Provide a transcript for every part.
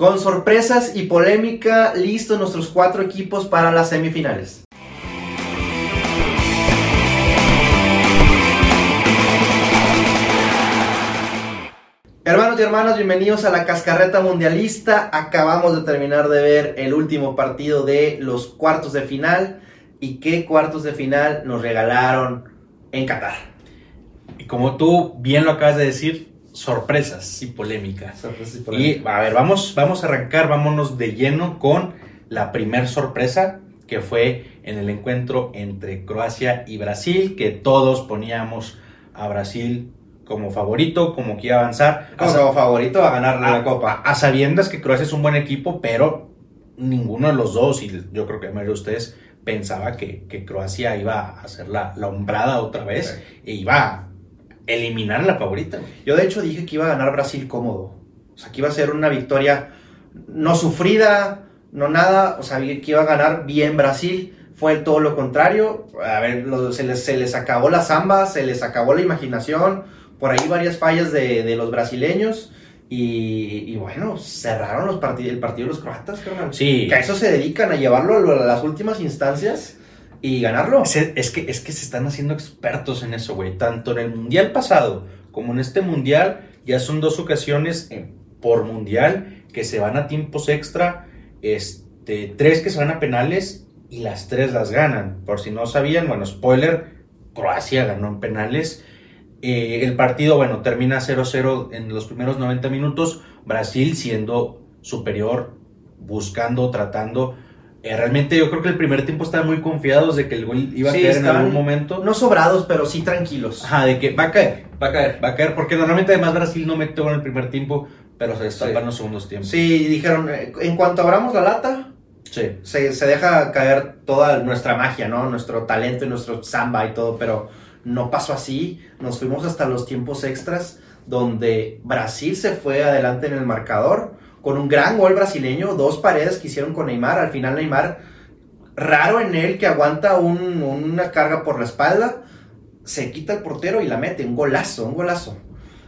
Con sorpresas y polémica, listos nuestros cuatro equipos para las semifinales. Hermanos y hermanas, bienvenidos a la Cascarreta Mundialista. Acabamos de terminar de ver el último partido de los cuartos de final. ¿Y qué cuartos de final nos regalaron en Qatar? Y como tú bien lo acabas de decir, sorpresas y polémica. y, a ver, vamos, vamos a arrancar, vámonos de lleno con la primer sorpresa que fue en el encuentro entre Croacia y Brasil, que todos poníamos a Brasil como favorito, como que iba a avanzar. Como favorito a ganar la Copa. A, sabiendas que Croacia es un buen equipo, pero ninguno de los dos, y yo creo que a de ustedes pensaba que, Croacia iba a hacer la, la hombrada otra vez e iba a eliminar a la favorita. Yo de hecho dije que iba a ganar Brasil cómodo. O sea, que iba a ser una victoria no sufrida, no nada. O sea, que iba a ganar bien Brasil. Fue todo lo contrario. A ver, se, les, se les acabó la samba, se les acabó la imaginación por ahí varias fallas de, los brasileños. Y, bueno, cerraron los partidos, el partido de los croatas, Sí. Que a eso se dedican, a llevarlo a las últimas instancias y ganarlo. Es, que, es que se están haciendo expertos en eso, güey. Tanto en el mundial pasado como en este mundial, ya son dos ocasiones eh, por mundial que se van a tiempos extra. Este, tres que se van a penales y las tres las ganan. Por si no sabían, bueno, spoiler, Croacia ganó en penales eh, el partido, bueno, termina 0-0 en los primeros 90 minutos. Brasil siendo superior, buscando, tratando. Eh, realmente yo creo que el primer tiempo estaban muy confiados de que el gol iba a caer en algún momento. No sobrados, pero sí tranquilos. Ajá, de que va a caer, va a caer, va a caer. Porque normalmente además Brasil no metió en el primer tiempo, pero se destapan los segundos tiempos. Sí, dijeron, eh, en cuanto abramos la lata, sí. se, se deja caer toda nuestra magia, ¿no? Nuestro talento y nuestro samba y todo, pero no pasó así, nos fuimos hasta los tiempos extras donde Brasil se fue adelante en el marcador con un gran gol brasileño, dos paredes que hicieron con Neymar, al final Neymar, raro en él que aguanta una carga por la espalda, se quita el portero y la mete, un golazo, un golazo.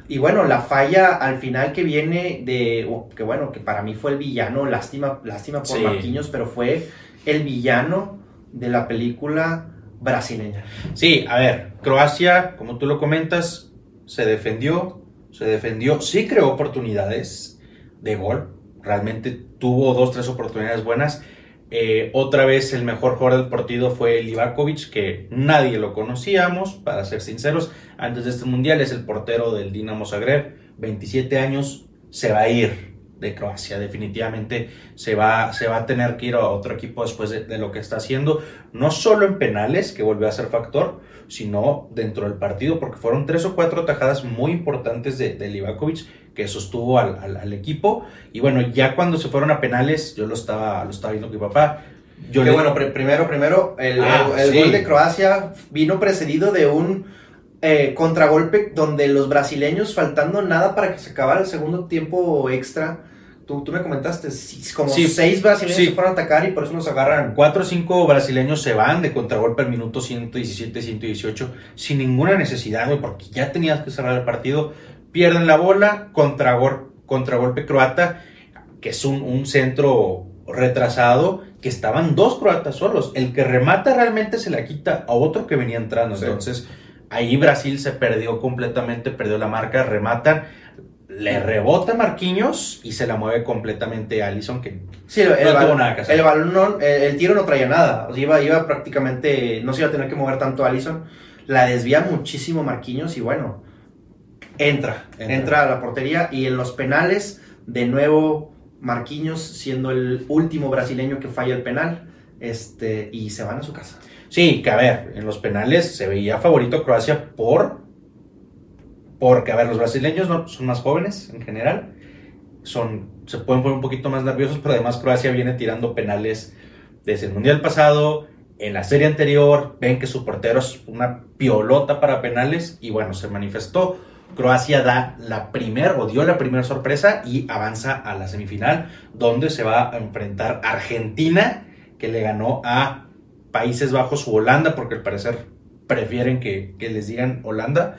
Y bueno, la falla al final que viene de, que bueno, que para mí fue el villano, lástima, lástima por Marquinhos, pero fue el villano de la película brasileña. Sí, a ver, Croacia, como tú lo comentas, se defendió, se defendió, sí creó oportunidades de gol, realmente tuvo dos, tres oportunidades buenas. Eh, otra vez el mejor jugador del partido fue Livakovic, que nadie lo conocíamos, para ser sinceros. Antes de este mundial es el portero del Dinamo Zagreb, 27 años, se va a ir de Croacia. Definitivamente se va, se va a tener que ir a otro equipo después de, lo que está haciendo, no solo en penales, que volvió a ser factor, sino dentro del partido, porque fueron tres o cuatro tajadas muy importantes de, de Livakovic que sostuvo al, equipo. Y bueno, ya cuando se fueron a penales, yo lo estaba, lo estaba viendo con mi papá. Yo bueno, primero, primero, el, ah, gol de Croacia vino precedido de un eh, contragolpe donde los brasileños, faltando nada para que se acabara el segundo tiempo extra, Tú, me comentaste, como seis brasileños se fueron a atacar y por eso nos agarran. Cuatro o cinco brasileños se van de contragolpe al minuto 117, 118, sin ninguna necesidad, güey, porque ya tenías que cerrar el partido. Pierden la bola, contragol, contragolpe croata, que es un, centro retrasado, que estaban dos croatas solos. El que remata realmente se la quita a otro que venía entrando. Entonces, ahí Brasil se perdió completamente, perdió la marca, rematan le rebota Marquinhos y se la mueve completamente a Allison, que sí, el, El balón, el, tiro no traía nada, iba, iba prácticamente, no se iba a tener que mover tanto Allison, la desvía muchísimo Marquinhos y bueno, entra, entra, a la portería y en los penales, de nuevo Marquinhos siendo el último brasileño que falla el penal, este, y se van a su casa. Sí, que a ver, en los penales se veía favorito Croacia por porque, a ver, los brasileños no, son más jóvenes en general, son, se pueden poner un poquito más nerviosos, pero además Croacia viene tirando penales desde el Mundial pasado, en la serie anterior, ven que su portero es una piolota para penales y bueno, se manifestó. Croacia da la primer o dio la primera sorpresa y avanza a la semifinal donde se va a enfrentar Argentina que le ganó a Países Bajos o Holanda porque al parecer prefieren que, que les digan Holanda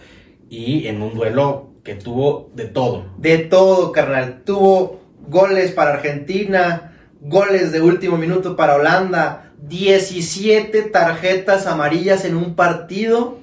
y en un duelo que tuvo de todo. De todo, carnal. Tuvo goles para Argentina, goles de último minuto para Holanda, 17 tarjetas amarillas en un partido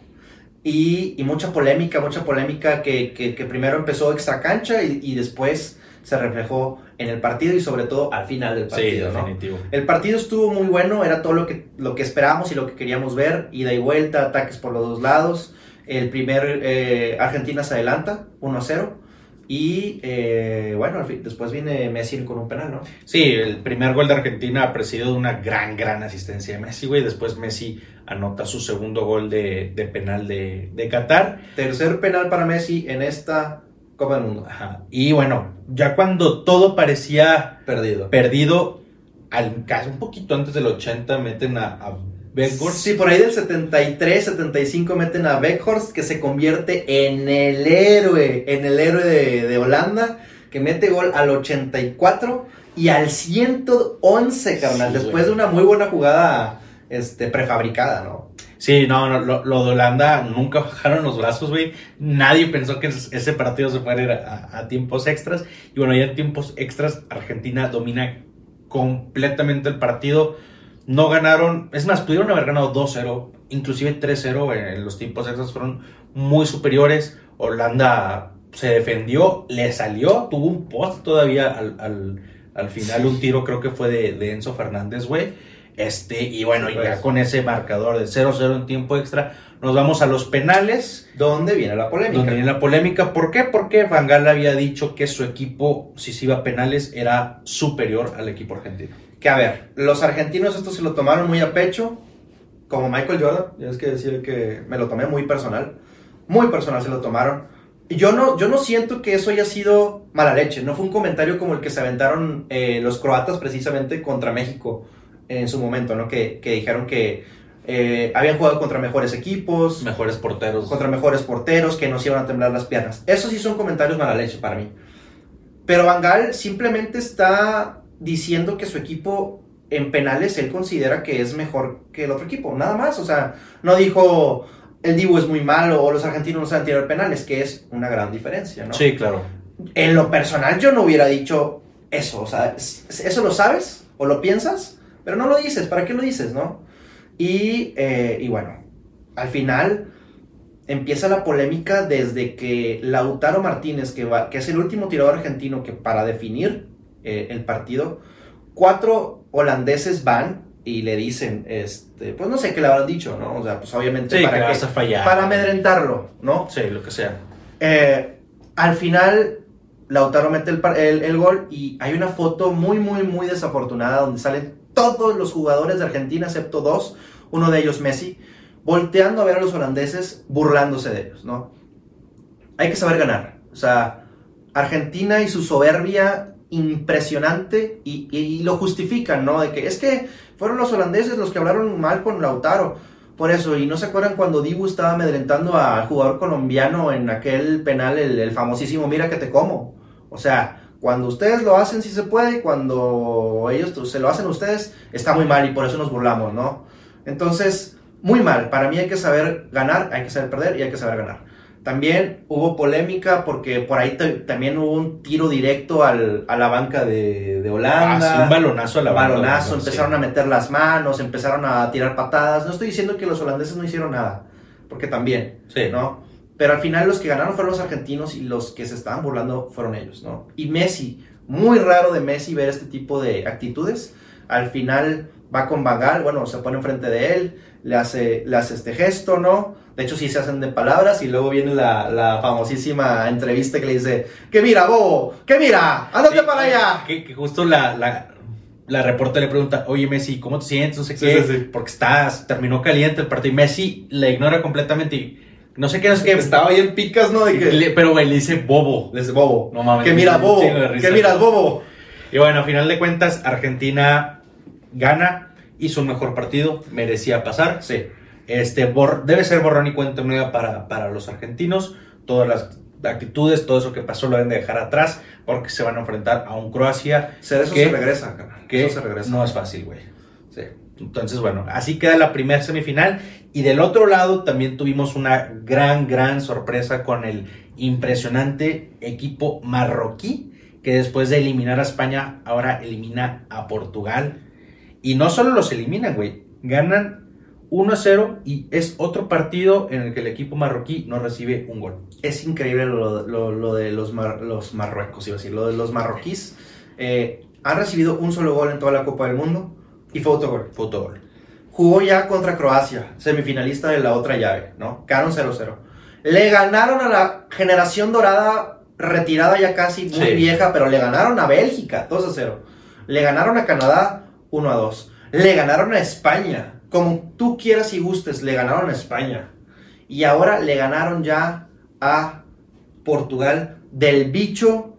y, y mucha polémica, mucha polémica que, que, que primero empezó extra cancha y, y, después se reflejó en el partido y sobre todo al final del partido. Sí, definitivo. ¿no? El partido estuvo muy bueno, era todo lo que, lo que esperábamos y lo que queríamos ver, ida y vuelta, ataques por los dos lados. El primer eh, Argentina se adelanta 1 0 y eh, bueno, después viene Messi con un penal, ¿no? Sí, el primer gol de Argentina presidido de una gran, gran asistencia de Messi, güey. Después Messi anota su segundo gol de, de penal de, de, Qatar. Tercer penal para Messi en esta Copa del Mundo. Ajá. Y bueno, ya cuando todo parecía perdido, perdido al, casi un poquito antes del 80 meten a, a Beckhorst. Sí, por ahí del 73, 75 meten a Beckhorst, que se convierte en el héroe, en el héroe de, de Holanda, que mete gol al 84 y al 111, carnal, sí, después de una muy buena jugada este, prefabricada, ¿no? Sí, no, no lo, lo, de Holanda nunca bajaron los brazos, güey. Nadie pensó que ese partido se fuera a, a tiempos extras. Y bueno, ya en tiempos extras, Argentina domina completamente el partido no ganaron, es más, pudieron haber ganado 2-0, inclusive 3-0 en los tiempos extras fueron muy superiores. Holanda se defendió, le salió, tuvo un post todavía al, al, al final, un tiro creo que fue de, de Enzo Fernández, güey. Este, y bueno, Sí, pues. ya con ese marcador de 0-0 en tiempo extra, nos vamos a los penales. ¿Dónde viene la polémica? Donde viene la polémica. ¿Por qué? Porque Van Gaal había dicho que su equipo, si se iba a penales, era superior al equipo argentino que a ver, los argentinos esto se lo tomaron muy a pecho, como Michael Jordan, es que decir que me lo tomé muy personal, muy personal se lo tomaron. Yo no, yo no siento que eso haya sido mala leche, no fue un comentario como el que se aventaron eh, los croatas precisamente contra México en su momento, ¿no? Que, que dijeron que eh, habían jugado contra mejores equipos, mejores porteros, contra mejores porteros, que nos iban a temblar las piernas. Eso sí son comentarios mala leche para mí. Pero Van Gaal simplemente está diciendo que su equipo en penales él considera que es mejor que el otro equipo, nada más, o sea, no dijo el Dibu es muy malo o los argentinos no saben tirar penales, que es una gran diferencia, ¿no? Sí, claro. En lo personal yo no hubiera dicho eso, o sea, eso lo sabes o lo piensas, pero no lo dices, ¿para qué lo dices, no? Y, eh, y bueno, al final empieza la polémica desde que Lautaro Martínez, que, va, que es el último tirador argentino que para definir eh, el partido, cuatro holandeses van y le dicen, este, pues no sé qué le habrán dicho, ¿no? O sea, pues obviamente sí, para, que vas a fallar, para amedrentarlo, ¿no? Sí, lo que sea. Eh, al final, Lautaro mete el, el, el, gol y hay una foto muy, muy, muy desafortunada donde salen todos los jugadores de Argentina, excepto dos, uno de ellos Messi, volteando a ver a los holandeses, burlándose de ellos, ¿no? Hay que saber ganar. O sea, Argentina y su soberbia impresionante y, y, lo justifican, ¿no? De que es que fueron los holandeses los que hablaron mal con Lautaro. Por eso, y no se acuerdan cuando Dibu estaba amedrentando al jugador colombiano en aquel penal, el, famosísimo Mira que te como. O sea, cuando ustedes lo hacen, sí se puede, cuando ellos se lo hacen a ustedes, está muy mal y por eso nos burlamos, ¿no? Entonces, muy mal. Para mí hay que saber ganar, hay que saber perder y hay que saber ganar. También hubo polémica porque por ahí también hubo un tiro directo al, a la banca de, de Holanda. Ah, sí, un balonazo a la banca. Balonazo, empezaron sí. a meter las manos, empezaron a tirar patadas. No estoy diciendo que los holandeses no hicieron nada, porque también, sí. ¿no? Pero al final los que ganaron fueron los argentinos y los que se estaban burlando fueron ellos, ¿no? Y Messi, muy raro de Messi ver este tipo de actitudes. Al final va con Bangal, bueno, se pone enfrente de él, le hace, le hace este gesto, ¿no? De hecho, sí se hacen de palabras y luego viene la, la famosísima entrevista que le dice, que mira, bobo, que mira, ándate Sí, para allá. Que, que justo la, la, la reportera le pregunta, oye Messi, ¿cómo te sientes? No sé Sí, qué, sí, porque estás, terminó caliente el partido y Messi le ignora completamente y no sé qué, no sé qué. Estaba ahí en picas, ¿no? De que, Le- pero güey, le dice bobo. le dice, bobo, No mames, que mira, bobo, que mira, bobo. Y bueno, a final de cuentas, Argentina gana, hizo un mejor partido, merecía pasar. Sí. Este, bor- debe ser borrón y cuenta nueva para, para los argentinos. Todas las actitudes, todo eso que pasó lo deben de dejar atrás porque se van a enfrentar a un Croacia Ser eso que- se regresa, que Eso se regresa. no es fácil, güey. Sí. Entonces, bueno, así queda la primera semifinal. Y del otro lado también tuvimos una gran, gran sorpresa con el impresionante equipo marroquí que después de eliminar a España, ahora elimina a Portugal. Y no solo los eliminan, güey, ganan 1 a 0 y es otro partido en el que el equipo marroquí no recibe un gol. Es increíble lo, lo- lo de los, mar- los marruecos, iba a decir, lo de los marroquíes. Eh, han recibido un solo gol en toda la Copa del Mundo y fue autogol. Fue autogol. Jugó ya contra Croacia, semifinalista de la otra llave, ¿no? Quedaron 0-0. Le ganaron a la generación dorada, retirada ya casi, muy Sí. vieja, pero le ganaron a Bélgica, 2-0. Le ganaron a Canadá, 1-2. Le ganaron a España, como tú quieras y gustes, le ganaron a España. Y ahora le ganaron ya a Portugal del bicho.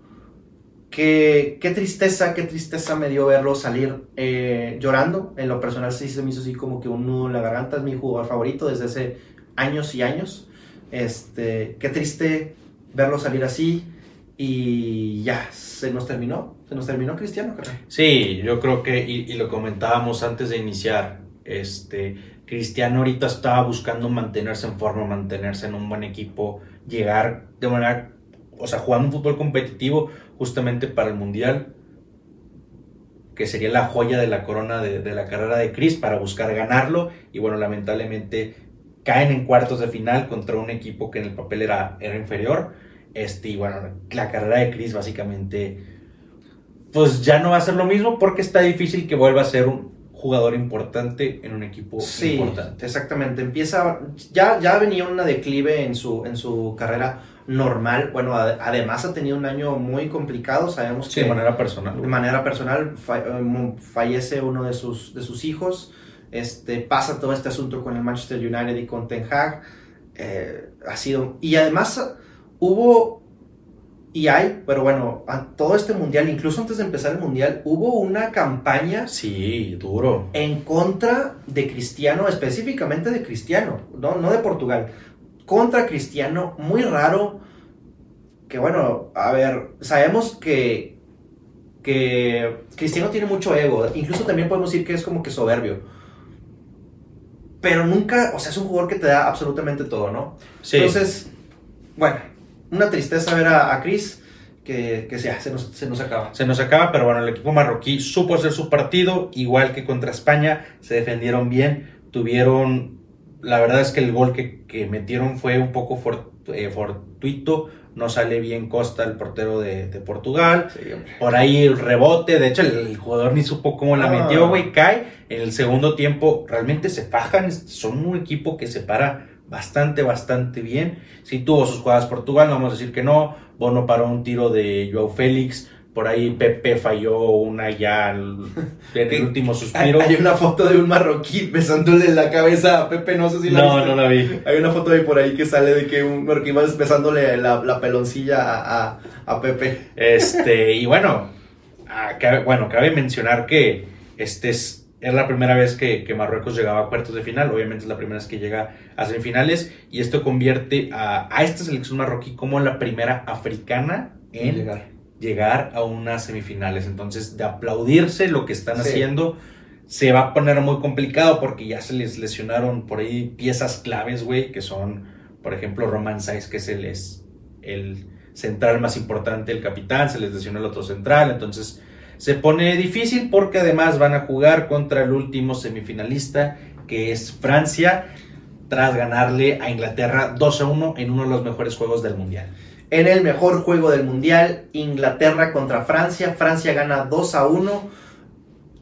Que, qué tristeza, qué tristeza me dio verlo salir eh, llorando. En lo personal sí se me hizo así como que un nudo en la garganta. Es mi jugador favorito desde hace años y años. Este, qué triste verlo salir así. Y ya, se nos terminó. Se nos terminó Cristiano, carnal. Sí, yo creo que, y lo comentábamos antes de iniciar, este, Cristiano ahorita estaba buscando mantenerse en forma, mantenerse en un buen equipo, llegar de manera, o sea, jugando un fútbol competitivo justamente para el Mundial, que sería la joya de la corona de, la carrera de Chris para buscar ganarlo, y bueno, lamentablemente caen en cuartos de final contra un equipo que en el papel era, era inferior, este, y bueno, la carrera de Chris básicamente pues ya no va a ser lo mismo porque está difícil que vuelva a ser un jugador importante en un equipo Sí, importante. exactamente. Empieza, ya, ya venía una declive en su, en su carrera normal. Bueno, ad- además ha tenido un año muy complicado. Sabemos Sí, que de manera personal. de manera personal fa- eh, fallece uno de sus, de sus hijos. Este, pasa todo este asunto con el Manchester United y con Ten Hag. Eh, ha sido. Y además hubo. Y hay, pero bueno, a todo este mundial, incluso antes de empezar el mundial, hubo una campaña Sí, duro. en contra de Cristiano, específicamente de Cristiano, no, no de Portugal, contra Cristiano, muy raro, que bueno, a ver, sabemos que, que Cristiano tiene mucho ego, incluso también podemos decir que es como que soberbio, pero nunca, o sea, es un jugador que te da absolutamente todo, ¿no? Sí. Entonces, bueno, una tristeza ver a, a Chris, que, que ya, se nos, se nos acaba. Se nos acaba, pero bueno, el equipo marroquí supo hacer su partido, igual que contra España, se defendieron bien, tuvieron, la verdad es que el gol que, que metieron fue un poco for- eh, fortuito, no sale bien Costa, el portero de, de Portugal, Sí, por ahí el rebote, de hecho el, el jugador ni supo cómo la Ah. metió, güey, cae, en el segundo tiempo realmente se fajan, son un equipo que se para bastante, bastante bien, sí tuvo sus jugadas Portugal, no vamos a decir que no, Bono paró un tiro de Joao Félix, por ahí Pepe falló una ya al- en el último suspiro. hay una foto de un marroquí besándole la cabeza a Pepe, no sé si la No, viste. no la vi. Hay una foto de por ahí que sale de que un marroquí va besándole la, la peloncilla a, a- a Pepe. Este, y bueno, ah, bueno, cabe mencionar que este es, es la primera vez que, que Marruecos llegaba a cuartos de final, obviamente es la primera vez que llega a semifinales, y esto convierte a, a esta selección marroquí como la primera africana en llegar, a unas semifinales. Entonces, de aplaudirse lo que están Sí. haciendo, se va a poner muy complicado porque ya se les lesionaron por ahí piezas claves, güey, que son, por ejemplo, Roman Saiz, que es el, es el central más importante, el capitán, se les lesionó el otro central, entonces se pone difícil porque además van a jugar contra el último semifinalista, que es Francia, tras ganarle a Inglaterra 2 a 1 en uno de los mejores juegos del Mundial. En el mejor juego del mundial, Inglaterra contra Francia. Francia gana 2 a 1.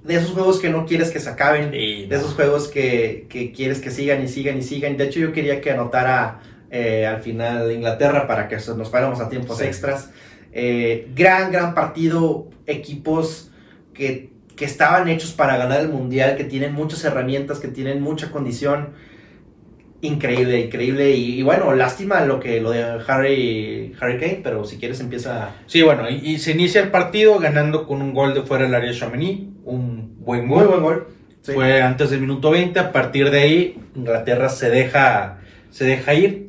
De esos juegos que no quieres que se acaben. De esos juegos que, que quieres que sigan y sigan y sigan. De hecho, yo quería que anotara eh, al final Inglaterra para que nos fuéramos a tiempos Sí. extras. Eh, gran, gran partido. Equipos que, que estaban hechos para ganar el mundial, que tienen muchas herramientas, que tienen mucha condición. Increíble, increíble. Y, y bueno, lástima lo que lo de Harry, Harry Kane, pero si quieres empieza. Sí, bueno, y, y se inicia el partido ganando con un gol de fuera del área de Chamonix, un buen gol. Muy buen gol. Sí. Fue antes del minuto 20, a partir de ahí Inglaterra se deja, se deja ir.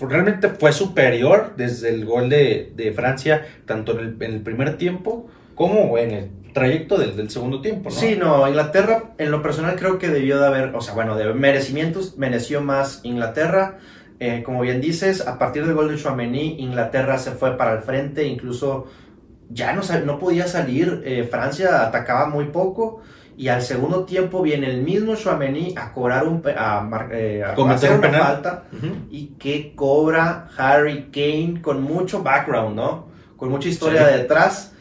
Realmente fue superior desde el gol de, de Francia, tanto en el, primer tiempo como en el trayecto del, del segundo tiempo. Sí, no, Inglaterra, en lo personal creo que debió de haber, o sea, bueno, de merecimientos, mereció más Inglaterra. Eh, como bien dices, a partir del gol de Chouameni, Inglaterra se fue para el frente, incluso ya no, no podía salir. eh, Francia atacaba muy poco. Y al segundo tiempo viene el mismo Chouameni a cobrar un a, mar- eh, a hacer un una penal. falta y que cobra Harry Kane con mucho background, ¿no? Con mucha historia Sí. detrás.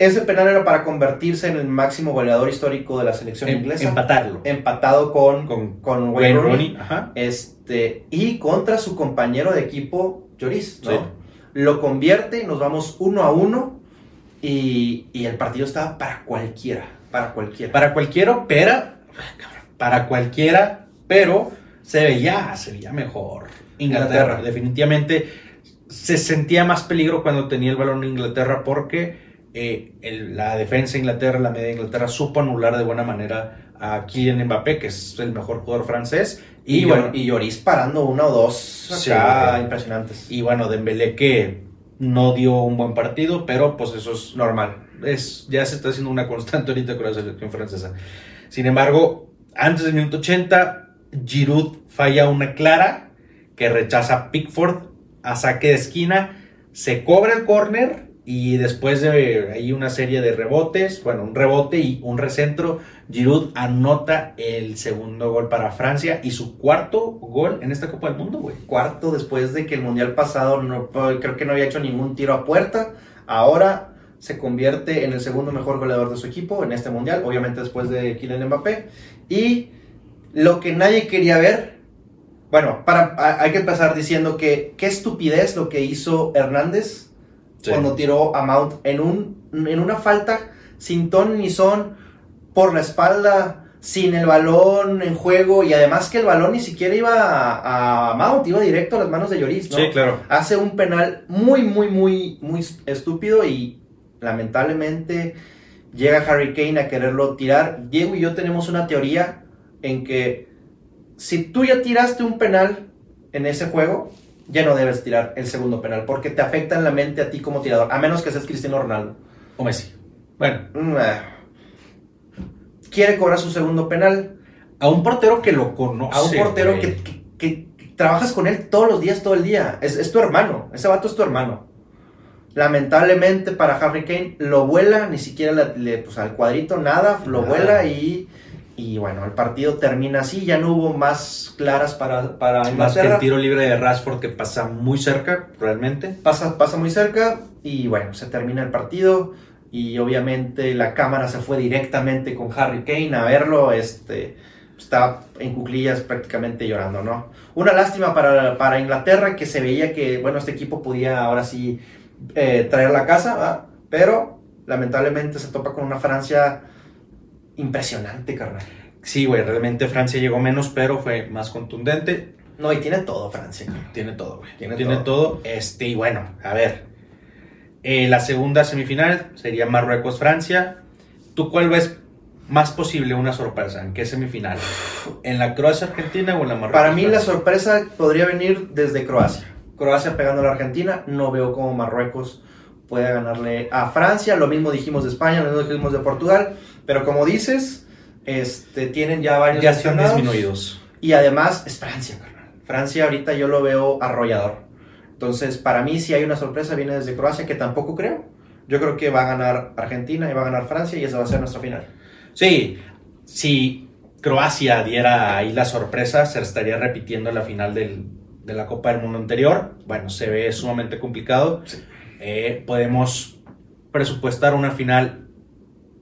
Ese penal era para convertirse en el máximo goleador histórico de la selección Em- inglesa, Empatarlo. empatado con, Con con Wayne Wayne Rooney, Rooney. Ajá. este, y contra su compañero de equipo, Lloris, ¿no? Sí. Lo convierte, nos vamos uno a uno y, y el partido estaba para cualquiera, para cualquiera. Para cualquiera, pero. Para cualquiera, pero se veía, se veía mejor. Inglaterra, Inglaterra. definitivamente se sentía más peligro cuando tenía el balón en Inglaterra porque eh, el- la defensa de Inglaterra, la media de Inglaterra, supo anular de buena manera a Kylian Mbappé, que es el mejor jugador francés. y, Y, bueno, y Lloris parando una o dos acá impresionantes. y bueno, Dembélé que no dio un buen partido, pero pues eso es Normal. Es, ya se está haciendo una constante ahorita con la selección francesa. Sin embargo, antes del minuto 80, Giroud falla una clara que rechaza Pickford a saque de esquina, se cobra el córner y después de ahí una serie de rebotes, bueno, un rebote y un recentro, Giroud anota el segundo gol para Francia y su cuarto gol en esta Copa del Mundo, güey. Cuarto después de que el mundial pasado creo que no había hecho ningún tiro a puerta. Ahora se convierte en el segundo mejor goleador de su equipo en este mundial, obviamente después de Kylian Mbappé. Y lo que nadie quería ver, bueno, para, a- hay que empezar diciendo que qué estupidez lo que hizo Hernández cuando tiró a Mount en, un, en una falta sin ton ni son, por la espalda, sin el balón en juego y además que el balón ni siquiera iba a, a Mount, iba directo a las manos de Lloris, ¿no? Sí, claro. Hace un penal muy, muy, muy, muy estúpido y lamentablemente llega Harry Kane a quererlo tirar. Diego y yo tenemos una teoría en que si tú ya tiraste un penal en ese juego, ya no debes tirar el segundo penal porque te afecta en la mente a ti como tirador, a menos que seas Cristiano Ronaldo. O Messi. Bueno, Mm, ah. Quiere cobrar su segundo penal a un portero que lo conoce. a un portero güey. que, que- que trabajas con él todos los días, todo el día. Es, es tu hermano, ese vato es tu hermano. Lamentablemente para Harry Kane lo vuela, ni siquiera le- le- pues, al cuadrito, nada, lo vuela y, y bueno, el partido termina así, ya no hubo más claras para, para Más que el Inglaterra. tiro libre de Rashford que pasa muy cerca, realmente. Pasa, pasa muy cerca y bueno, se termina el partido y obviamente la cámara se fue directamente con Harry Kane a verlo, este, estaba en cuclillas prácticamente llorando, ¿no? Una lástima para, para Inglaterra que se veía que, bueno, este equipo podía ahora sí eh, traer la casa, ¿va? pero lamentablemente se topa con una Francia impresionante, carnal. Sí, güey, realmente Francia llegó menos, pero fue más contundente. No, y tiene todo Francia. carnal. Tiene todo, güey. Tiene Tiene, todo. Este, y bueno, a ver. Eh, la segunda semifinal sería Marruecos-Francia. ¿Tú cuál ves más posible una sorpresa? ¿En qué semifinal? ¿En la Croacia-Argentina o en la Marruecos? Para mí la sorpresa podría venir desde Croacia. Croacia pegando a la Argentina, no veo cómo Marruecos pueda ganarle a Francia. Lo mismo dijimos de España, lo mismo dijimos de Portugal. Pero como dices, este, tienen ya varios ya están disminuidos. Y además es Francia, carnal. Francia ahorita yo lo veo arrollador. Entonces, para mí, si hay una sorpresa, viene desde Croacia, que tampoco creo. Yo creo que va a ganar Argentina y va a ganar Francia y esa va a ser nuestra final. Sí, si Croacia diera ahí la sorpresa, se estaría repitiendo la final del- de la Copa del Mundo anterior. Bueno, se ve sumamente complicado. Sí. Eh, podemos presupuestar una final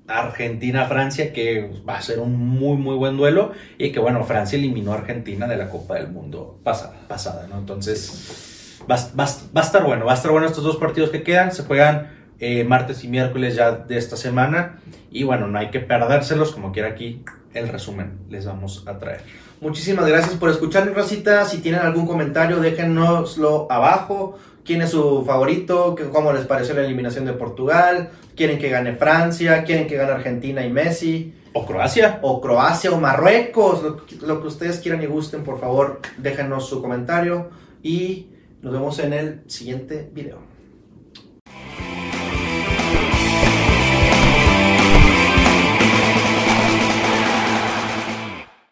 Argentina-Francia que va a ser un muy muy buen duelo y que bueno, Francia eliminó a Argentina de la Copa del Mundo pasada, pasada ¿no? Entonces va, va- va a estar bueno, va a estar bueno estos dos partidos que quedan, se juegan eh, martes y miércoles ya de esta semana y bueno, no hay que perdérselos, como quiera aquí el resumen les vamos a traer. Muchísimas gracias por escucharnos, Racita. Si tienen algún comentario, déjenoslo abajo. ¿Quién es su favorito? ¿Qué- ¿Cómo les pareció la eliminación de Portugal? ¿Quieren que gane Francia? ¿Quieren que gane Argentina y Messi? O Croacia. ¿O Croacia o Marruecos? Lo, lo que ustedes quieran y gusten, por favor, déjenos su comentario. Y nos vemos en el siguiente video.